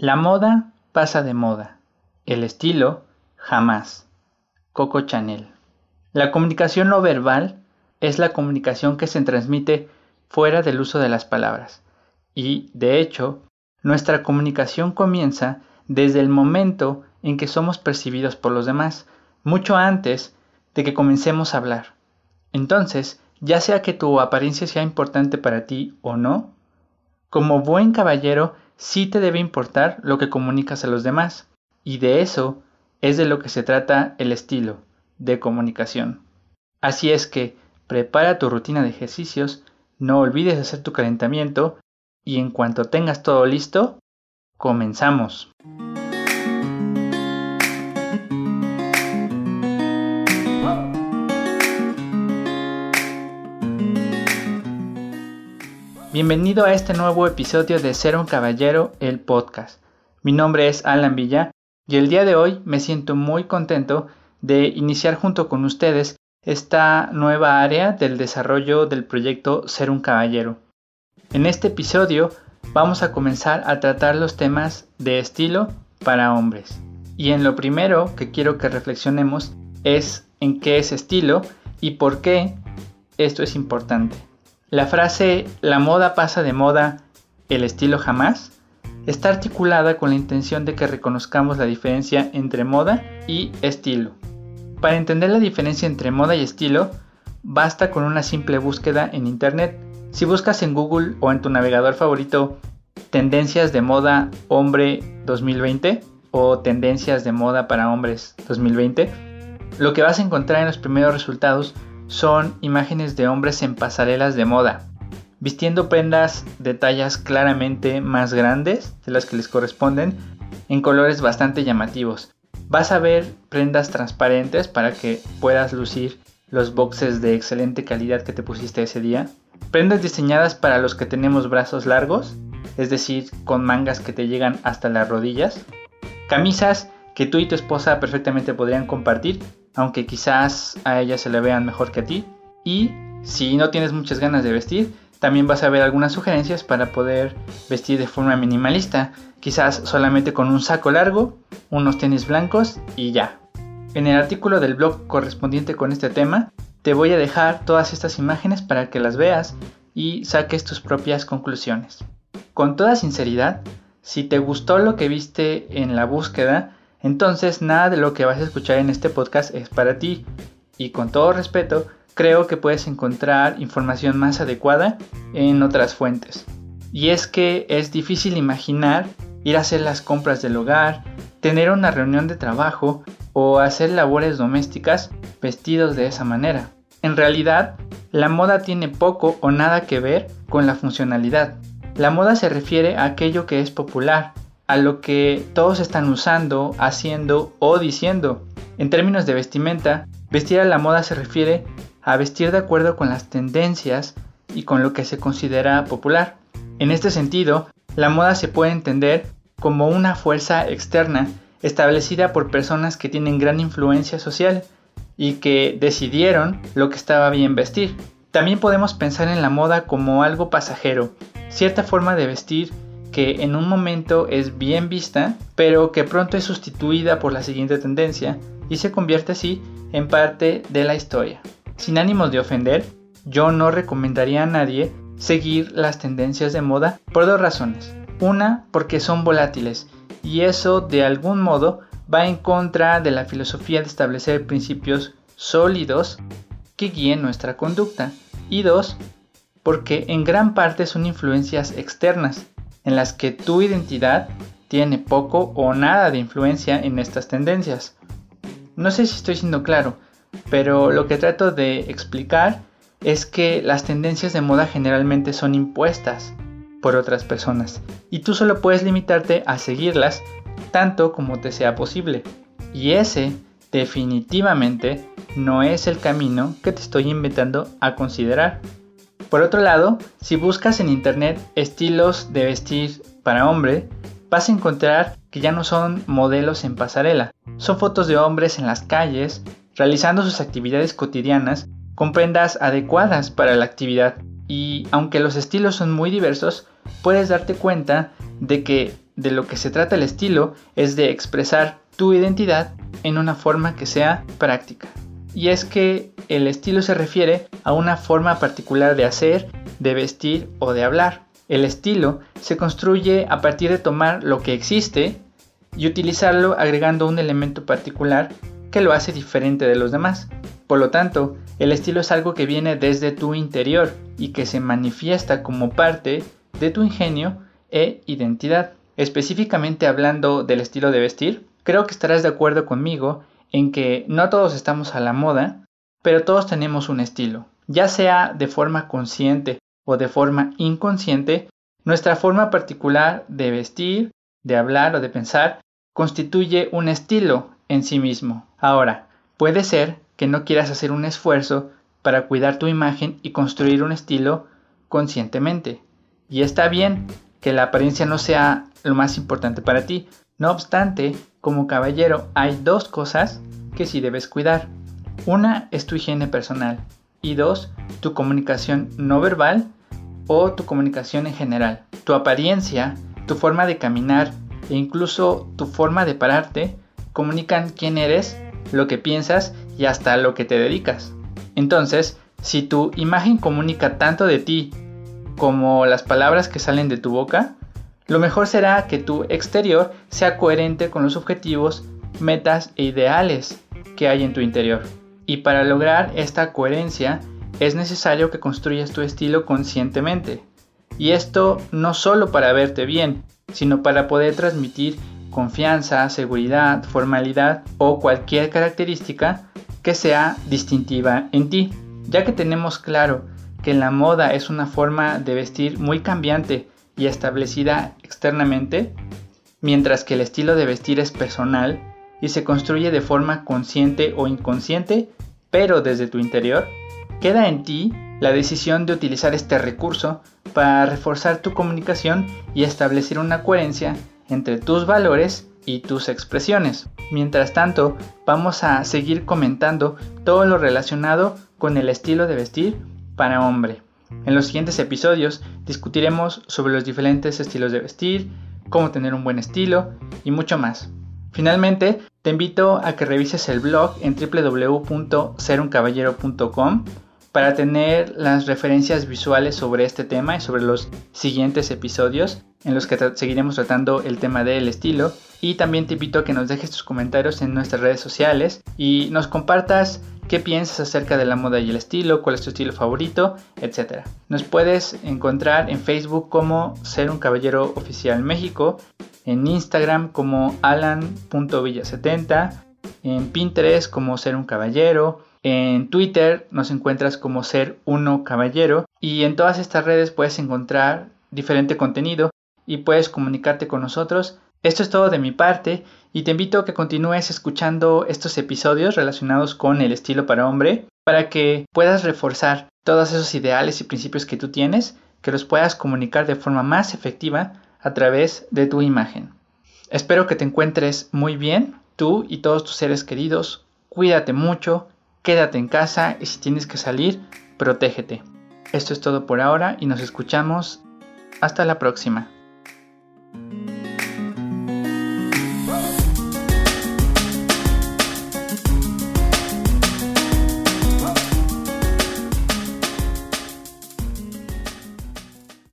La moda pasa de moda, el estilo jamás. Coco Chanel. La comunicación no verbal es la comunicación que se transmite fuera del uso de las palabras. Y, de hecho, nuestra comunicación comienza desde el momento en que somos percibidos por los demás, mucho antes de que comencemos a hablar. Entonces, ya sea que tu apariencia sea importante para ti o no, como buen caballero sí te debe importar lo que comunicas a los demás. Y de eso es de lo que se trata el estilo de comunicación. Así es que prepara tu rutina de ejercicios, no olvides hacer tu calentamiento y en cuanto tengas todo listo, comenzamos. Bienvenido a este nuevo episodio de Ser un Caballero, el podcast. Mi nombre es Alan Villa y el día de hoy me siento muy contento de iniciar junto con ustedes esta nueva área del desarrollo del proyecto Ser un Caballero. En este episodio vamos a comenzar a tratar los temas de estilo para hombres. Y en lo primero que quiero que reflexionemos es en qué es estilo y por qué esto es importante. La frase la moda pasa de moda, el estilo jamás está articulada con la intención de que reconozcamos la diferencia entre moda y estilo. Para entender la diferencia entre moda y estilo, basta con una simple búsqueda en Internet. Si buscas en Google o en tu navegador favorito tendencias de moda hombre 2020 o tendencias de moda para hombres 2020, lo que vas a encontrar en los primeros resultados son imágenes de hombres en pasarelas de moda, vistiendo prendas de tallas claramente más grandes de las que les corresponden, en colores bastante llamativos. Vas a ver prendas transparentes para que puedas lucir los boxes de excelente calidad que te pusiste ese día. Prendas diseñadas para los que tenemos brazos largos, es decir, con mangas que te llegan hasta las rodillas. Camisas que tú y tu esposa perfectamente podrían compartir aunque quizás a ella se le vean mejor que a ti. Y si no tienes muchas ganas de vestir, también vas a ver algunas sugerencias para poder vestir de forma minimalista, quizás solamente con un saco largo, unos tenis blancos y ya. En el artículo del blog correspondiente con este tema, te voy a dejar todas estas imágenes para que las veas y saques tus propias conclusiones. Con toda sinceridad, si te gustó lo que viste en la búsqueda, entonces nada de lo que vas a escuchar en este podcast es para ti y con todo respeto creo que puedes encontrar información más adecuada en otras fuentes. Y es que es difícil imaginar ir a hacer las compras del hogar, tener una reunión de trabajo o hacer labores domésticas vestidos de esa manera. En realidad, la moda tiene poco o nada que ver con la funcionalidad. La moda se refiere a aquello que es popular, a lo que todos están usando, haciendo o diciendo. En términos de vestimenta, vestir a la moda se refiere a vestir de acuerdo con las tendencias y con lo que se considera popular. En este sentido, la moda se puede entender como una fuerza externa establecida por personas que tienen gran influencia social y que decidieron lo que estaba bien vestir. También podemos pensar en la moda como algo pasajero, cierta forma de vestir que en un momento es bien vista, pero que pronto es sustituida por la siguiente tendencia y se convierte así en parte de la historia. Sin ánimos de ofender, yo no recomendaría a nadie seguir las tendencias de moda por dos razones. Una, porque son volátiles y eso de algún modo va en contra de la filosofía de establecer principios sólidos que guíen nuestra conducta. Y dos, porque en gran parte son influencias externas en las que tu identidad tiene poco o nada de influencia en estas tendencias. No sé si estoy siendo claro, pero lo que trato de explicar es que las tendencias de moda generalmente son impuestas por otras personas y tú solo puedes limitarte a seguirlas tanto como te sea posible. Y ese definitivamente no es el camino que te estoy invitando a considerar. Por otro lado, si buscas en internet estilos de vestir para hombre, vas a encontrar que ya no son modelos en pasarela, son fotos de hombres en las calles realizando sus actividades cotidianas con prendas adecuadas para la actividad. Y aunque los estilos son muy diversos, puedes darte cuenta de que de lo que se trata el estilo es de expresar tu identidad en una forma que sea práctica. Y es que el estilo se refiere a una forma particular de hacer, de vestir o de hablar. El estilo se construye a partir de tomar lo que existe y utilizarlo agregando un elemento particular que lo hace diferente de los demás. Por lo tanto, el estilo es algo que viene desde tu interior y que se manifiesta como parte de tu ingenio e identidad. Específicamente hablando del estilo de vestir, creo que estarás de acuerdo conmigo en que no todos estamos a la moda, pero todos tenemos un estilo. Ya sea de forma consciente o de forma inconsciente, nuestra forma particular de vestir, de hablar o de pensar constituye un estilo en sí mismo. Ahora, puede ser que no quieras hacer un esfuerzo para cuidar tu imagen y construir un estilo conscientemente. Y está bien que la apariencia no sea lo más importante para ti. No obstante, como caballero hay dos cosas que sí debes cuidar. Una es tu higiene personal y dos, tu comunicación no verbal o tu comunicación en general. Tu apariencia, tu forma de caminar e incluso tu forma de pararte comunican quién eres, lo que piensas y hasta lo que te dedicas. Entonces, si tu imagen comunica tanto de ti como las palabras que salen de tu boca, lo mejor será que tu exterior sea coherente con los objetivos, metas e ideales que hay en tu interior. Y para lograr esta coherencia es necesario que construyas tu estilo conscientemente. Y esto no solo para verte bien, sino para poder transmitir confianza, seguridad, formalidad o cualquier característica que sea distintiva en ti. Ya que tenemos claro que la moda es una forma de vestir muy cambiante y establecida externamente, mientras que el estilo de vestir es personal y se construye de forma consciente o inconsciente, pero desde tu interior, queda en ti la decisión de utilizar este recurso para reforzar tu comunicación y establecer una coherencia entre tus valores y tus expresiones. Mientras tanto, vamos a seguir comentando todo lo relacionado con el estilo de vestir para hombre. En los siguientes episodios discutiremos sobre los diferentes estilos de vestir, cómo tener un buen estilo y mucho más. Finalmente, te invito a que revises el blog en www.seruncaballero.com para tener las referencias visuales sobre este tema y sobre los siguientes episodios en los que seguiremos tratando el tema del estilo. Y también te invito a que nos dejes tus comentarios en nuestras redes sociales y nos compartas qué piensas acerca de la moda y el estilo, cuál es tu estilo favorito, etc. Nos puedes encontrar en Facebook como Ser un Caballero Oficial México, en Instagram como alan.villa70, en Pinterest como Ser un Caballero, en Twitter nos encuentras como Ser Uno Caballero y en todas estas redes puedes encontrar diferente contenido y puedes comunicarte con nosotros. Esto es todo de mi parte y te invito a que continúes escuchando estos episodios relacionados con el estilo para hombre para que puedas reforzar todos esos ideales y principios que tú tienes, que los puedas comunicar de forma más efectiva a través de tu imagen. Espero que te encuentres muy bien, tú y todos tus seres queridos. Cuídate mucho quédate en casa y si tienes que salir, protégete. Esto es todo por ahora y nos escuchamos. Hasta la próxima.